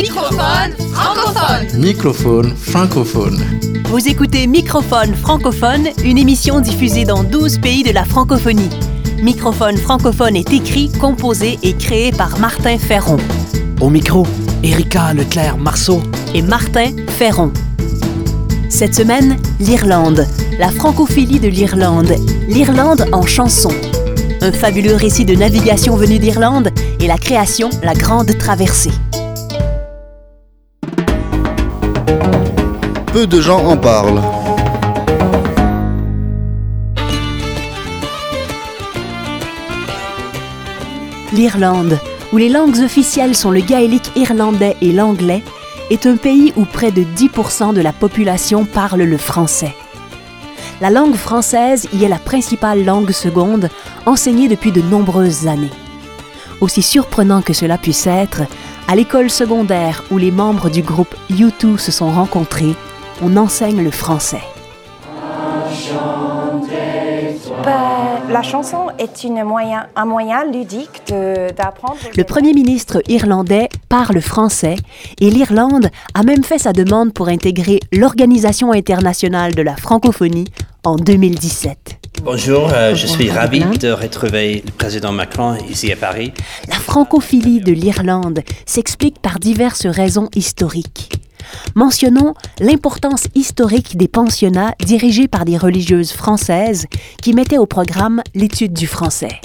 Microphone francophone. Microphone francophone. Vous écoutez Microphone francophone, une émission diffusée dans 12 pays de la francophonie. Microphone francophone est écrit, composé et créé par Martin Ferron. Au micro, Erika Leclerc-Marceau et Martin Ferron. Cette semaine, l'Irlande, la francophilie de l'Irlande, l'Irlande en chanson. Un fabuleux récit de navigation venu d'Irlande et la création La Grande Traversée. Peu de gens en parlent. L'Irlande, où les langues officielles sont le gaélique irlandais et l'anglais, est un pays où près de 10% de la population parle le français. La langue française y est la principale langue seconde, enseignée depuis de nombreuses années. Aussi surprenant que cela puisse être, à l'école secondaire où les membres du groupe U2 se sont rencontrés, on enseigne le français. Ben, la chanson est une moyen, un moyen ludique d'apprendre. Le premier ministre irlandais parle français et l'Irlande a même fait sa demande pour intégrer l'Organisation internationale de la francophonie en 2017. Bonjour, euh, je suis ravi de retrouver le président Macron ici à Paris. La francophilie de l'Irlande s'explique par diverses raisons historiques. Mentionnons l'importance historique des pensionnats dirigés par des religieuses françaises qui mettaient au programme l'étude du français.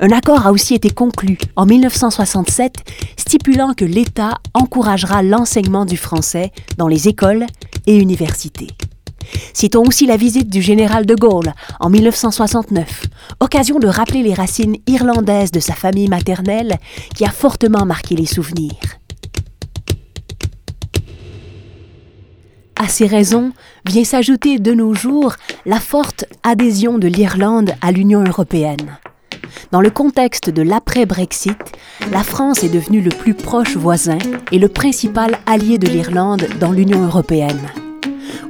Un accord a aussi été conclu en 1967 stipulant que l'État encouragera l'enseignement du français dans les écoles et universités. Citons aussi la visite du général de Gaulle en 1969, occasion de rappeler les racines irlandaises de sa famille maternelle qui a fortement marqué les souvenirs. À ces raisons vient s'ajouter de nos jours la forte adhésion de l'Irlande à l'Union européenne. Dans le contexte de l'après-Brexit, la France est devenue le plus proche voisin et le principal allié de l'Irlande dans l'Union européenne.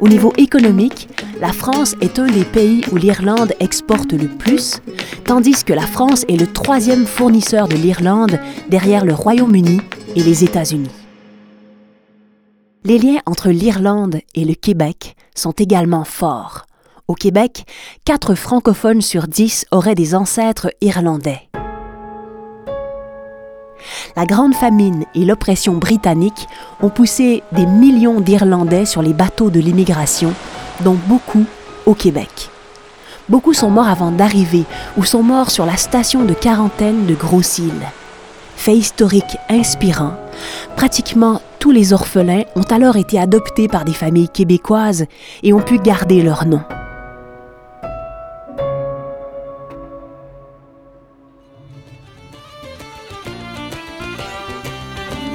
Au niveau économique, la France est un des pays où l'Irlande exporte le plus, tandis que la France est le troisième fournisseur de l'Irlande derrière le Royaume-Uni et les États-Unis. Les liens entre l'Irlande et le Québec sont également forts. Au Québec, quatre francophones sur dix auraient des ancêtres irlandais. La Grande Famine et l'oppression britannique ont poussé des millions d'Irlandais sur les bateaux de l'immigration, dont beaucoup au Québec. Beaucoup sont morts avant d'arriver ou sont morts sur la station de quarantaine de Gros-Îles. Fait historique inspirant, pratiquement tous les orphelins ont alors été adoptés par des familles québécoises et ont pu garder leur nom.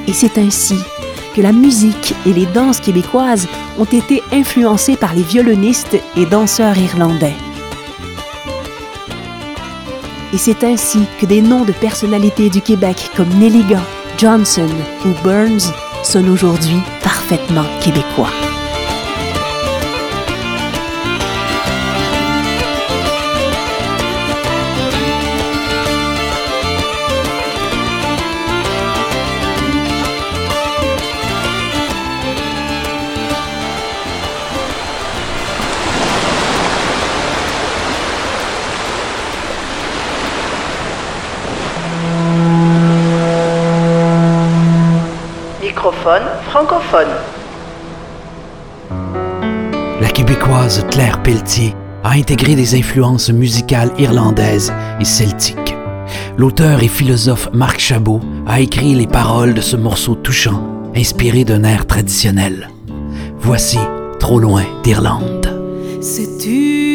Et c'est ainsi que la musique et les danses québécoises ont été influencées par les violonistes et danseurs irlandais. Et c'est ainsi que des noms de personnalités du Québec comme Nelligan, Johnson ou Burns sont aujourd'hui parfaitement québécois. Francophone. La québécoise Claire Pelletier a intégré des influences musicales irlandaises et celtiques. L'auteur et philosophe Marc Chabot a écrit les paroles de ce morceau touchant, inspiré d'un air traditionnel. Voici Trop loin d'Irlande. C'est une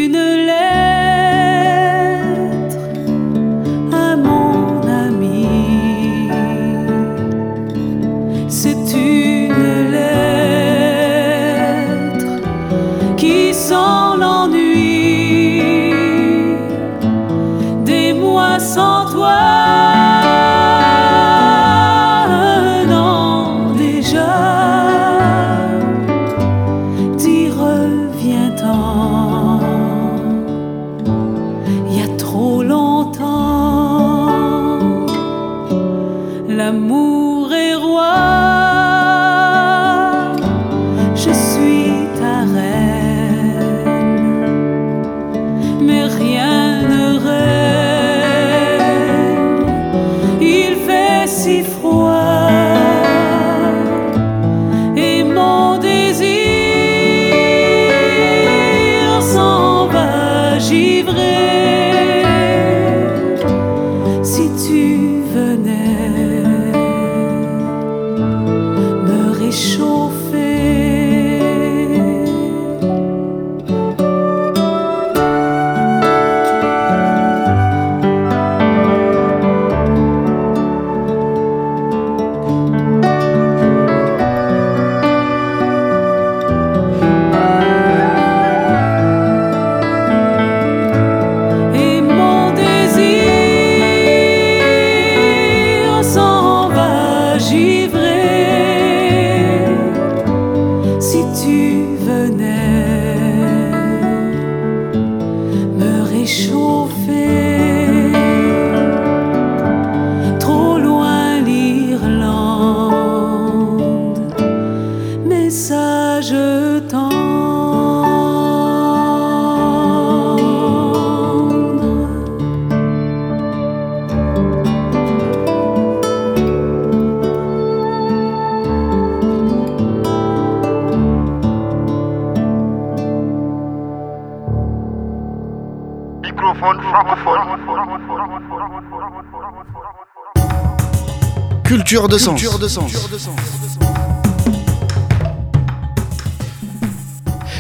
Culture de sens.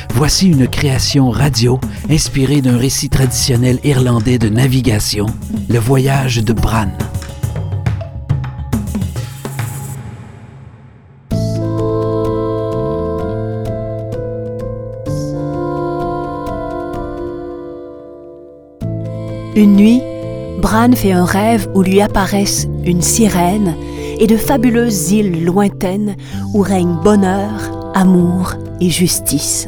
Voici une création radio inspirée d'un récit traditionnel irlandais de navigation, le voyage de Bran. Une nuit, Bran fait un rêve où lui apparaissent une sirène et de fabuleuses îles lointaines où règne bonheur, amour et justice.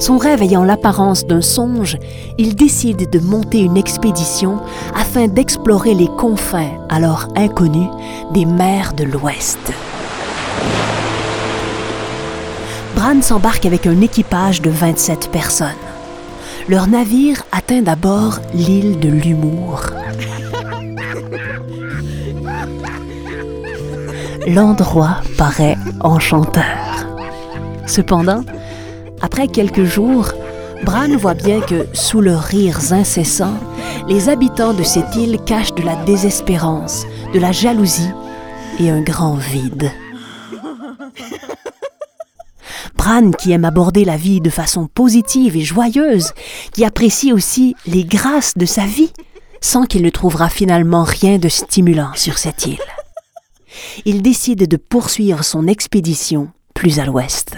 Son rêve ayant l'apparence d'un songe, il décide de monter une expédition afin d'explorer les confins, alors inconnus, des mers de l'Ouest. Bran s'embarque avec un équipage de 27 personnes. Leur navire atteint d'abord l'île de l'humour. L'endroit paraît enchanteur. Cependant, après quelques jours, Bran voit bien que, sous leurs rires incessants, les habitants de cette île cachent de la désespérance, de la jalousie et un grand vide. Qui aime aborder la vie de façon positive et joyeuse, qui apprécie aussi les grâces de sa vie, sent qu'il ne trouvera finalement rien de stimulant sur cette île. Il décide de poursuivre son expédition plus à l'ouest.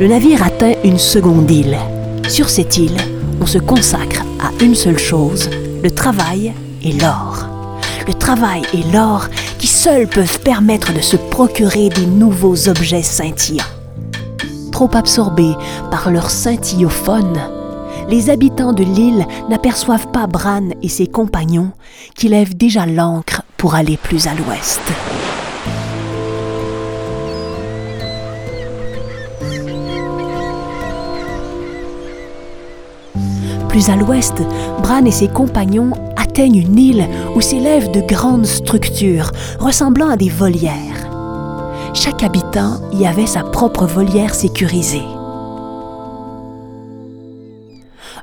Le navire atteint une seconde île. Sur cette île, on se consacre à une seule chose, le travail et l'or. Le travail et l'or qui seuls peuvent permettre de se procurer des nouveaux objets scintillants. Trop absorbés par leur scintillophone, les habitants de l'île n'aperçoivent pas Bran et ses compagnons qui lèvent déjà l'ancre pour aller plus à l'ouest. Plus à l'ouest, Bran et ses compagnons une île où s'élèvent de grandes structures ressemblant à des volières. Chaque habitant y avait sa propre volière sécurisée.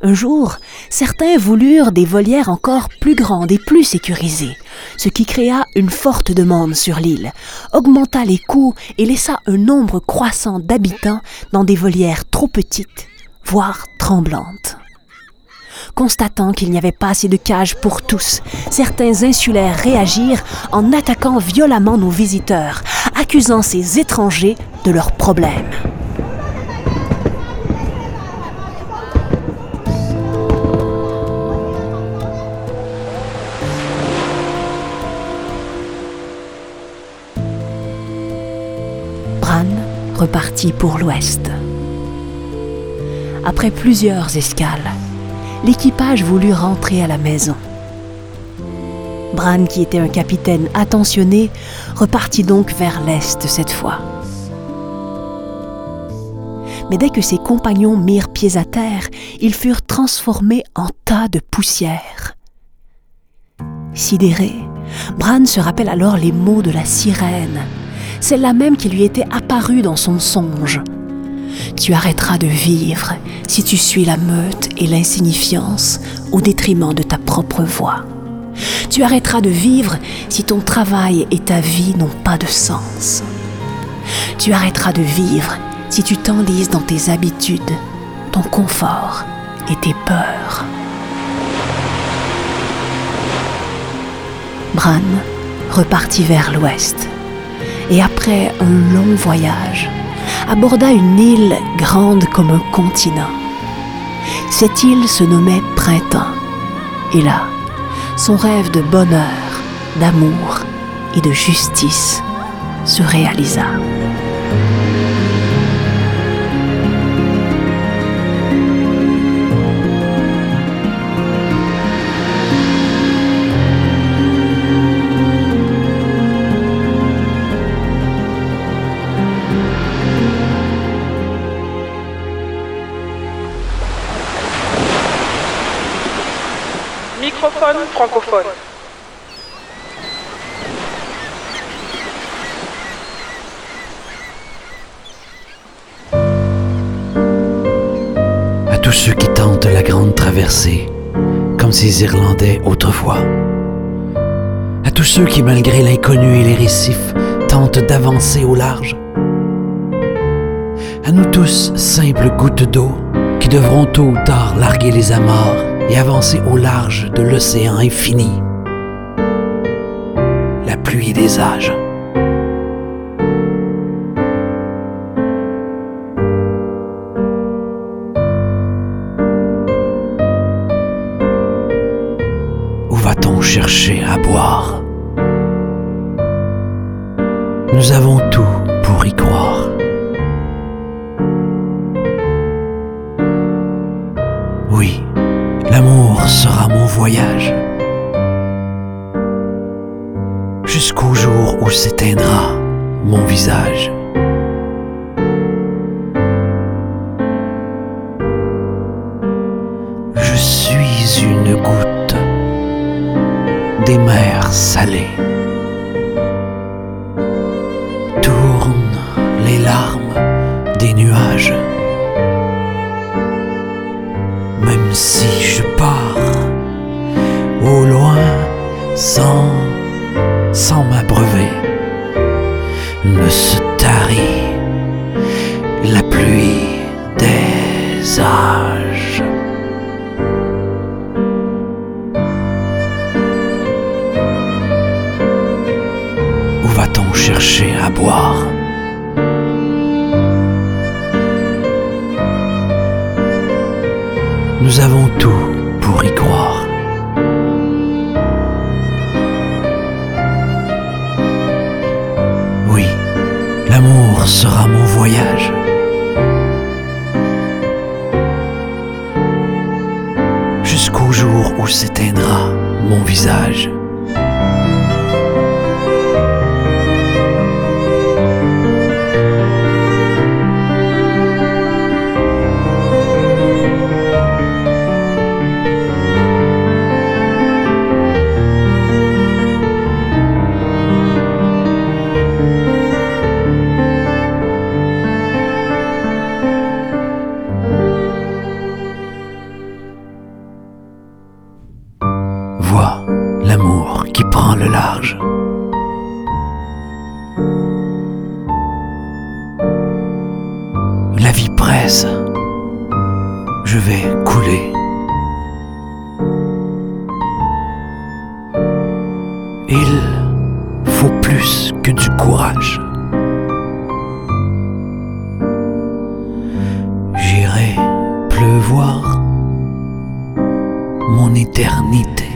Un jour, certains voulurent des volières encore plus grandes et plus sécurisées, ce qui créa une forte demande sur l'île, augmenta les coûts et laissa un nombre croissant d'habitants dans des volières trop petites, voire tremblantes. Constatant qu'il n'y avait pas assez de cages pour tous, certains insulaires réagirent en attaquant violemment nos visiteurs, accusant ces étrangers de leurs problèmes. Bran repartit pour l'ouest. Après plusieurs escales, l'équipage voulut rentrer à la maison. Bran, qui était un capitaine attentionné, repartit donc vers l'est cette fois. Mais dès que ses compagnons mirent pieds à terre, ils furent transformés en tas de poussière. Sidéré, Bran se rappelle alors les mots de la sirène, celle-là même qui lui était apparue dans son songe. Tu arrêteras de vivre si tu suis la meute et l'insignifiance au détriment de ta propre voix. Tu arrêteras de vivre si ton travail et ta vie n'ont pas de sens. Tu arrêteras de vivre si tu t'enlises dans tes habitudes, ton confort et tes peurs. Bran repartit vers l'ouest et après un long voyage, aborda une île grande comme un continent. Cette île se nommait Printemps. Et là, son rêve de bonheur, d'amour et de justice se réalisa. francophones, francophones. À tous ceux qui tentent la grande traversée, comme ces Irlandais autrefois. À tous ceux qui, malgré l'inconnu et les récifs, tentent d'avancer au large. À nous tous, simples gouttes d'eau, qui devront tôt ou tard larguer les amarres et avancer au large de l'océan infini. La pluie des âges. chercher à boire? Nous avons tout Je suis une goutte des mers salées. Ne sera mon voyage. Jusqu'au jour où s'éteindra mon visage. Il faut plus que du courage. J'irai pleuvoir mon éternité.